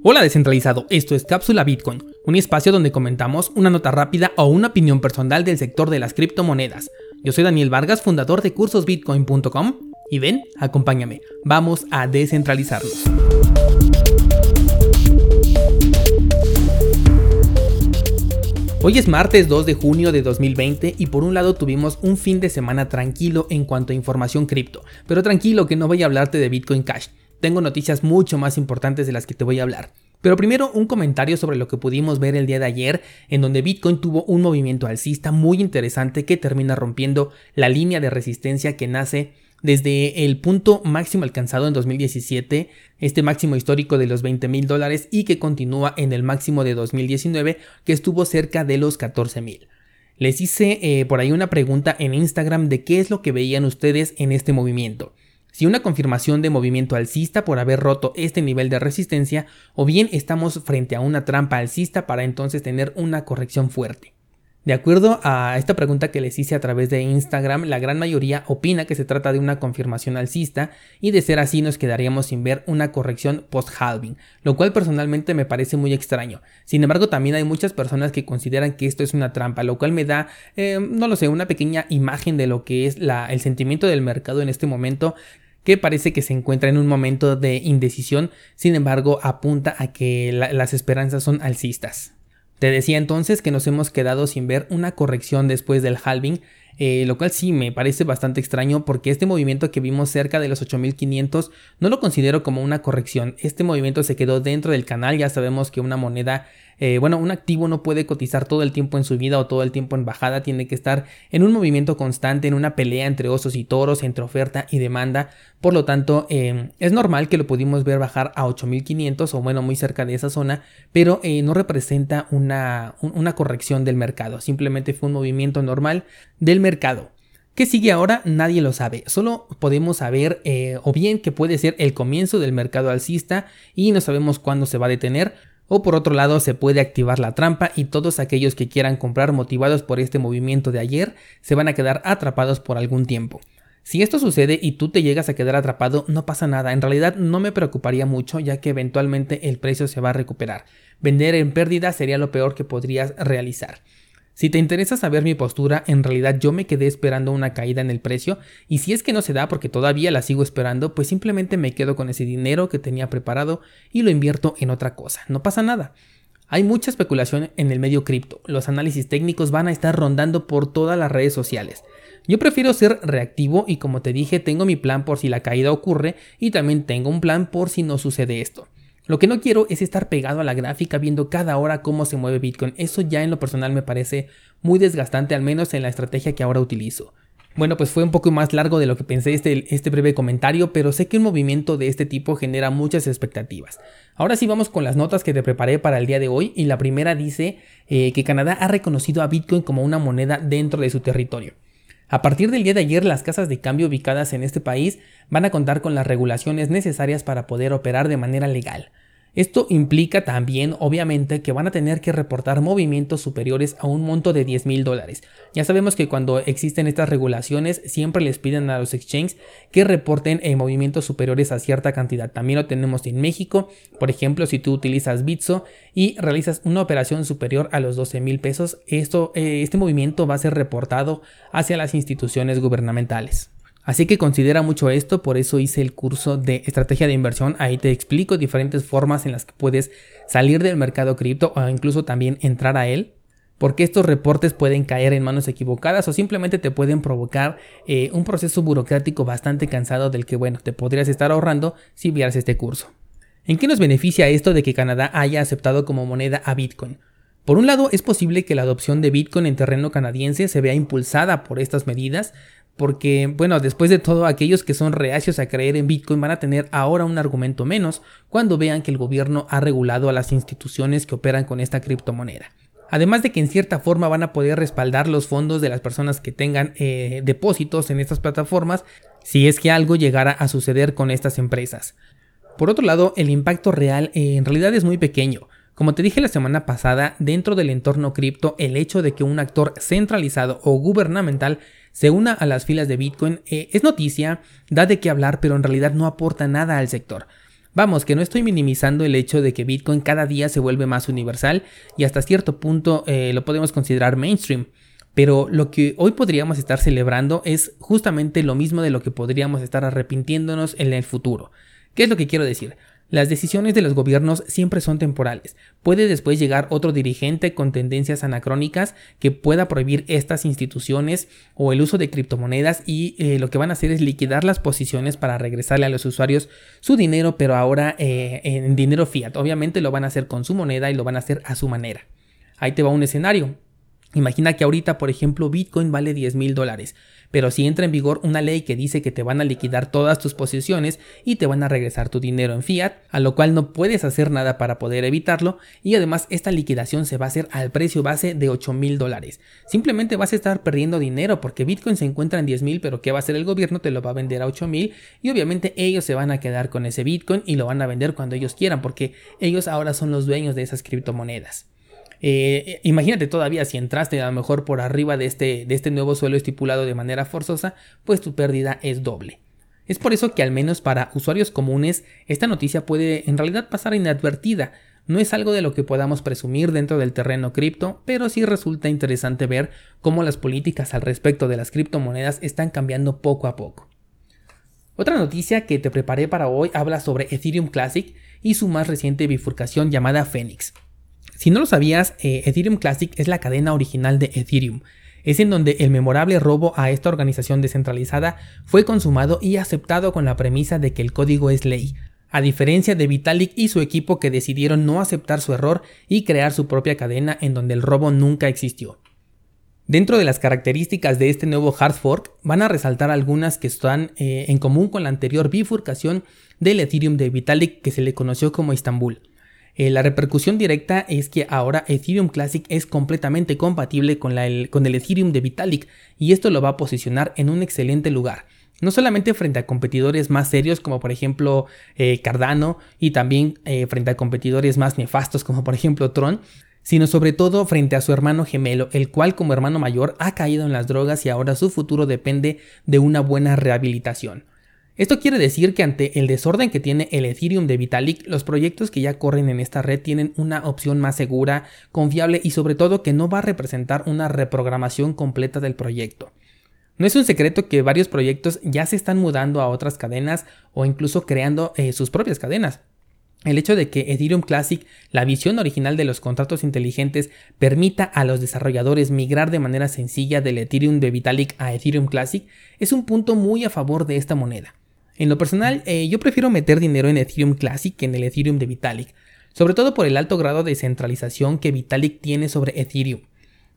Hola descentralizado, esto es Cápsula Bitcoin, un espacio donde comentamos una nota rápida o una opinión personal del sector de las criptomonedas. Yo soy Daniel Vargas, fundador de cursosbitcoin.com y ven, acompáñame, vamos a descentralizarnos. Hoy es martes 2 de junio de 2020 y por un lado tuvimos un fin de semana tranquilo en cuanto a información cripto, pero tranquilo que no voy a hablarte de Bitcoin Cash tengo noticias mucho más importantes de las que te voy a hablar. Pero primero un comentario sobre lo que pudimos ver el día de ayer, en donde Bitcoin tuvo un movimiento alcista muy interesante que termina rompiendo la línea de resistencia que nace desde el punto máximo alcanzado en 2017, este máximo histórico de los 20 mil dólares y que continúa en el máximo de 2019 que estuvo cerca de los 14 mil. Les hice eh, por ahí una pregunta en Instagram de qué es lo que veían ustedes en este movimiento si una confirmación de movimiento alcista por haber roto este nivel de resistencia o bien estamos frente a una trampa alcista para entonces tener una corrección fuerte. De acuerdo a esta pregunta que les hice a través de Instagram, la gran mayoría opina que se trata de una confirmación alcista y de ser así nos quedaríamos sin ver una corrección post-halving, lo cual personalmente me parece muy extraño. Sin embargo, también hay muchas personas que consideran que esto es una trampa, lo cual me da, eh, no lo sé, una pequeña imagen de lo que es el sentimiento del mercado en este momento que parece que se encuentra en un momento de indecisión, sin embargo apunta a que las esperanzas son alcistas. Te decía entonces que nos hemos quedado sin ver una corrección después del halving, eh, lo cual sí me parece bastante extraño porque este movimiento que vimos cerca de los 8500 no lo considero como una corrección. Este movimiento se quedó dentro del canal, ya sabemos que una moneda eh, bueno, un activo no puede cotizar todo el tiempo en subida o todo el tiempo en bajada, tiene que estar en un movimiento constante, en una pelea entre osos y toros, entre oferta y demanda. Por lo tanto, eh, es normal que lo pudimos ver bajar a 8500 o bueno, muy cerca de esa zona, pero eh, no representa una, una corrección del mercado, simplemente fue un movimiento normal del mercado. ¿Qué sigue ahora? Nadie lo sabe. Solo podemos saber o bien que puede ser el comienzo del mercado alcista y no sabemos cuándo se va a detener o por otro lado se puede activar la trampa y todos aquellos que quieran comprar motivados por este movimiento de ayer se van a quedar atrapados por algún tiempo. Si esto sucede y tú te llegas a quedar atrapado, no pasa nada, en realidad no me preocuparía mucho ya que eventualmente el precio se va a recuperar. Vender en pérdida sería lo peor que podrías realizar. Si te interesa saber mi postura, en realidad yo me quedé esperando una caída en el precio y si es que no se da porque todavía la sigo esperando, pues simplemente me quedo con ese dinero que tenía preparado y lo invierto en otra cosa. No pasa nada. Hay mucha especulación en el medio cripto. Los análisis técnicos van a estar rondando por todas las redes sociales. Yo prefiero ser reactivo y como te dije, tengo mi plan por si la caída ocurre y también tengo un plan por si no sucede esto. Lo que no quiero es estar pegado a la gráfica viendo cada hora cómo se mueve Bitcoin. Eso ya en lo personal me parece muy desgastante, al menos en la estrategia que ahora utilizo. Bueno, pues fue un poco más largo de lo que pensé este, este breve comentario, pero sé que un movimiento de este tipo genera muchas expectativas. Ahora sí vamos con las notas que te preparé para el día de hoy y la primera dice eh, que Canadá ha reconocido a Bitcoin como una moneda dentro de su territorio. A partir del día de ayer, las casas de cambio ubicadas en este país van a contar con las regulaciones necesarias para poder operar de manera legal. Esto implica también, obviamente, que van a tener que reportar movimientos superiores a un monto de 10 mil dólares. Ya sabemos que cuando existen estas regulaciones, siempre les piden a los exchanges que reporten en movimientos superiores a cierta cantidad. También lo tenemos en México. Por ejemplo, si tú utilizas Bitso y realizas una operación superior a los 12 mil pesos, esto, eh, este movimiento va a ser reportado hacia las instituciones gubernamentales. Así que considera mucho esto, por eso hice el curso de estrategia de inversión. Ahí te explico diferentes formas en las que puedes salir del mercado cripto o incluso también entrar a él. Porque estos reportes pueden caer en manos equivocadas o simplemente te pueden provocar eh, un proceso burocrático bastante cansado del que, bueno, te podrías estar ahorrando si vieras este curso. ¿En qué nos beneficia esto de que Canadá haya aceptado como moneda a Bitcoin? Por un lado, es posible que la adopción de Bitcoin en terreno canadiense se vea impulsada por estas medidas, porque, bueno, después de todo, aquellos que son reacios a creer en Bitcoin van a tener ahora un argumento menos cuando vean que el gobierno ha regulado a las instituciones que operan con esta criptomoneda. Además de que en cierta forma van a poder respaldar los fondos de las personas que tengan eh, depósitos en estas plataformas si es que algo llegara a suceder con estas empresas. Por otro lado, el impacto real eh, en realidad es muy pequeño. Como te dije la semana pasada, dentro del entorno cripto, el hecho de que un actor centralizado o gubernamental se una a las filas de Bitcoin eh, es noticia, da de qué hablar, pero en realidad no aporta nada al sector. Vamos, que no estoy minimizando el hecho de que Bitcoin cada día se vuelve más universal y hasta cierto punto eh, lo podemos considerar mainstream. Pero lo que hoy podríamos estar celebrando es justamente lo mismo de lo que podríamos estar arrepintiéndonos en el futuro. ¿Qué es lo que quiero decir? Las decisiones de los gobiernos siempre son temporales. Puede después llegar otro dirigente con tendencias anacrónicas que pueda prohibir estas instituciones o el uso de criptomonedas y eh, lo que van a hacer es liquidar las posiciones para regresarle a los usuarios su dinero, pero ahora eh, en dinero fiat. Obviamente lo van a hacer con su moneda y lo van a hacer a su manera. Ahí te va un escenario. Imagina que ahorita, por ejemplo, Bitcoin vale 10 mil dólares, pero si entra en vigor una ley que dice que te van a liquidar todas tus posiciones y te van a regresar tu dinero en fiat, a lo cual no puedes hacer nada para poder evitarlo, y además esta liquidación se va a hacer al precio base de 8 mil dólares. Simplemente vas a estar perdiendo dinero porque Bitcoin se encuentra en 10 mil, pero ¿qué va a hacer el gobierno? Te lo va a vender a 8 mil y obviamente ellos se van a quedar con ese Bitcoin y lo van a vender cuando ellos quieran porque ellos ahora son los dueños de esas criptomonedas. Eh, imagínate todavía si entraste a lo mejor por arriba de este, de este nuevo suelo estipulado de manera forzosa, pues tu pérdida es doble. Es por eso que al menos para usuarios comunes esta noticia puede en realidad pasar inadvertida. No es algo de lo que podamos presumir dentro del terreno cripto, pero sí resulta interesante ver cómo las políticas al respecto de las criptomonedas están cambiando poco a poco. Otra noticia que te preparé para hoy habla sobre Ethereum Classic y su más reciente bifurcación llamada Phoenix. Si no lo sabías, eh, Ethereum Classic es la cadena original de Ethereum. Es en donde el memorable robo a esta organización descentralizada fue consumado y aceptado con la premisa de que el código es ley, a diferencia de Vitalik y su equipo que decidieron no aceptar su error y crear su propia cadena en donde el robo nunca existió. Dentro de las características de este nuevo hard fork van a resaltar algunas que están eh, en común con la anterior bifurcación del Ethereum de Vitalik que se le conoció como Istanbul. Eh, la repercusión directa es que ahora Ethereum Classic es completamente compatible con, el, Ethereum de Vitalik y esto lo va a posicionar en un excelente lugar. No solamente frente a competidores más serios como por ejemplo eh, Cardano y también eh, frente a competidores más nefastos como por ejemplo Tron, sino sobre todo frente a su hermano gemelo, el cual como hermano mayor ha caído en las drogas y ahora su futuro depende de una buena rehabilitación. Esto quiere decir que ante el desorden que tiene el Ethereum de Vitalik, los proyectos que ya corren en esta red tienen una opción más segura, confiable y sobre todo que no va a representar una reprogramación completa del proyecto. No es un secreto que varios proyectos ya se están mudando a otras cadenas o incluso creando eh, sus propias cadenas. El hecho de que Ethereum Classic, la visión original de los contratos inteligentes, permita a los desarrolladores migrar de manera sencilla del Ethereum de Vitalik a Ethereum Classic es un punto muy a favor de esta moneda. En lo personal, eh, yo prefiero meter dinero en Ethereum Classic que en el Ethereum de Vitalik, sobre todo por el alto grado de centralización que Vitalik tiene sobre Ethereum.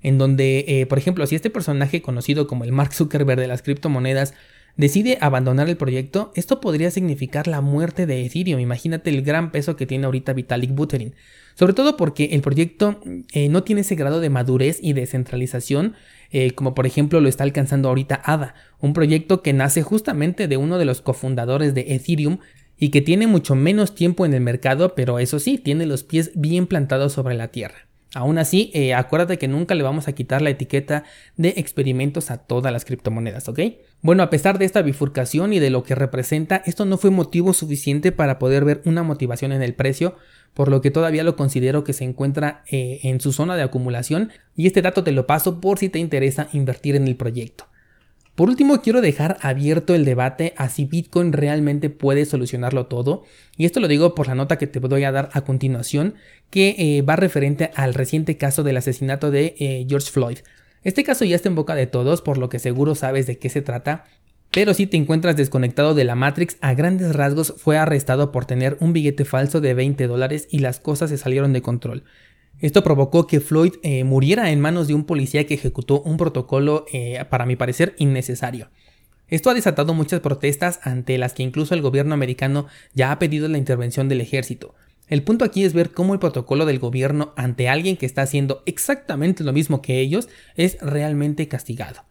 En donde, eh, por ejemplo, si este personaje conocido como el Mark Zuckerberg de las criptomonedas decide abandonar el proyecto, esto podría significar la muerte de Ethereum. Imagínate el gran peso que tiene ahorita Vitalik Buterin. Sobre todo porque el proyecto eh, no tiene ese grado de madurez y descentralización eh, como por ejemplo lo está alcanzando ahorita ADA, un proyecto que nace justamente de uno de los cofundadores de Ethereum y que tiene mucho menos tiempo en el mercado, pero eso sí, tiene los pies bien plantados sobre la tierra. Aún así, eh, acuérdate que nunca le vamos a quitar la etiqueta de experimentos a todas las criptomonedas, ¿ok? Bueno, a pesar de esta bifurcación y de lo que representa, esto no fue motivo suficiente para poder ver una motivación en el precio, por lo que todavía lo considero que se encuentra eh, en su zona de acumulación y este dato te lo paso por si te interesa invertir en el proyecto. Por último, quiero dejar abierto el debate a si Bitcoin realmente puede solucionarlo todo, y esto lo digo por la nota que te voy a dar a continuación, que eh, va referente al reciente caso del asesinato de eh, George Floyd. Este caso ya está en boca de todos, por lo que seguro sabes de qué se trata, pero si te encuentras desconectado de la Matrix, a grandes rasgos fue arrestado por tener un billete falso de 20 dólares y las cosas se salieron de control. Esto provocó que Floyd eh, muriera en manos de un policía que ejecutó un protocolo, eh, para mi parecer, innecesario. Esto ha desatado muchas protestas ante las que incluso el gobierno americano ya ha pedido la intervención del ejército. El punto aquí es ver cómo el protocolo del gobierno ante alguien que está haciendo exactamente lo mismo que ellos es realmente castigado.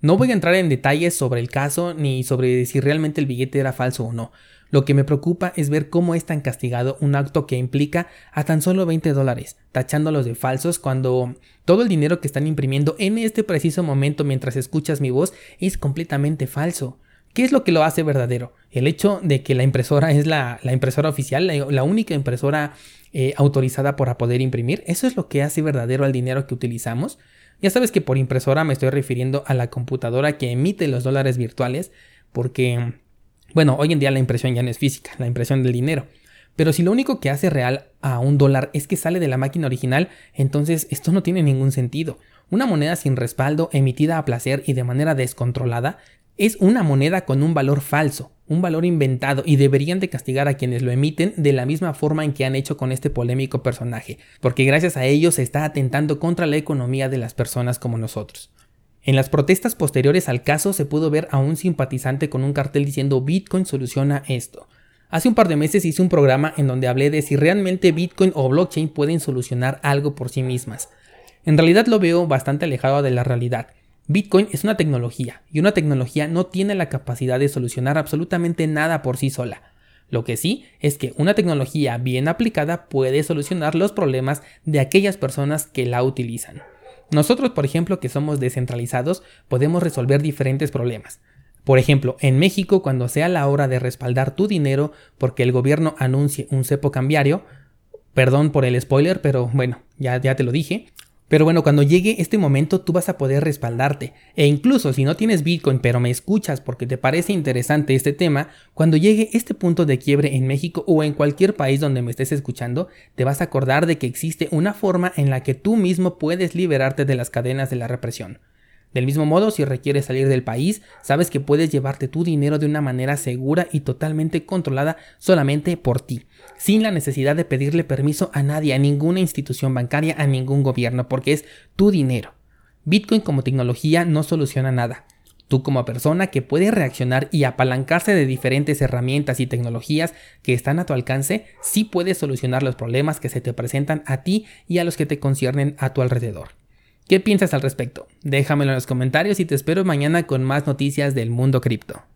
No voy a entrar en detalles sobre el caso ni sobre si realmente el billete era falso o no. Lo que me preocupa es ver cómo es tan castigado un acto que implica a tan solo 20 dólares, tachándolos de falsos cuando todo el dinero que están imprimiendo en este preciso momento mientras escuchas mi voz es completamente falso. ¿Qué es lo que lo hace verdadero? El hecho de que la impresora es la, impresora oficial, la, única impresora eh, autorizada para poder imprimir. Eso es lo que hace verdadero al dinero que utilizamos. Ya sabes que por impresora me estoy refiriendo a la computadora que emite los dólares virtuales, porque, bueno, hoy en día la impresión ya no es física, la impresión del dinero. Pero si lo único que hace real a un dólar es que sale de la máquina original, entonces esto no tiene ningún sentido. Una moneda sin respaldo, emitida a placer y de manera descontrolada, es una moneda con un valor falso, un valor inventado y deberían de castigar a quienes lo emiten de la misma forma en que han hecho con este polémico personaje, porque gracias a ello se está atentando contra la economía de las personas como nosotros. En las protestas posteriores al caso se pudo ver a un simpatizante con un cartel diciendo Bitcoin soluciona esto. Hace un par de meses hice un programa en donde hablé de si realmente Bitcoin o blockchain pueden solucionar algo por sí mismas. En realidad lo veo bastante alejado de la realidad. Bitcoin es una tecnología y una tecnología no tiene la capacidad de solucionar absolutamente nada por sí sola. Lo que sí es que una tecnología bien aplicada puede solucionar los problemas de aquellas personas que la utilizan. Nosotros, por ejemplo, que somos descentralizados, podemos resolver diferentes problemas. Por ejemplo, en México, cuando sea la hora de respaldar tu dinero porque el gobierno anuncie un cepo cambiario, perdón por el spoiler, pero bueno, ya, ya te lo dije, pero bueno, cuando llegue este momento tú vas a poder respaldarte. E incluso si no tienes Bitcoin pero me escuchas porque te parece interesante este tema, cuando llegue este punto de quiebre en México o en cualquier país donde me estés escuchando, te vas a acordar de que existe una forma en la que tú mismo puedes liberarte de las cadenas de la represión. Del mismo modo, si requieres salir del país, sabes que puedes llevarte tu dinero de una manera segura y totalmente controlada solamente por ti, sin la necesidad de pedirle permiso a nadie, a ninguna institución bancaria, a ningún gobierno, porque es tu dinero. Bitcoin como tecnología no soluciona nada. Tú como persona que puede reaccionar y apalancarse de diferentes herramientas y tecnologías que están a tu alcance, sí puedes solucionar los problemas que se te presentan a ti y a los que te conciernen a tu alrededor. ¿Qué piensas al respecto? Déjamelo en los comentarios y te espero mañana con más noticias del mundo cripto.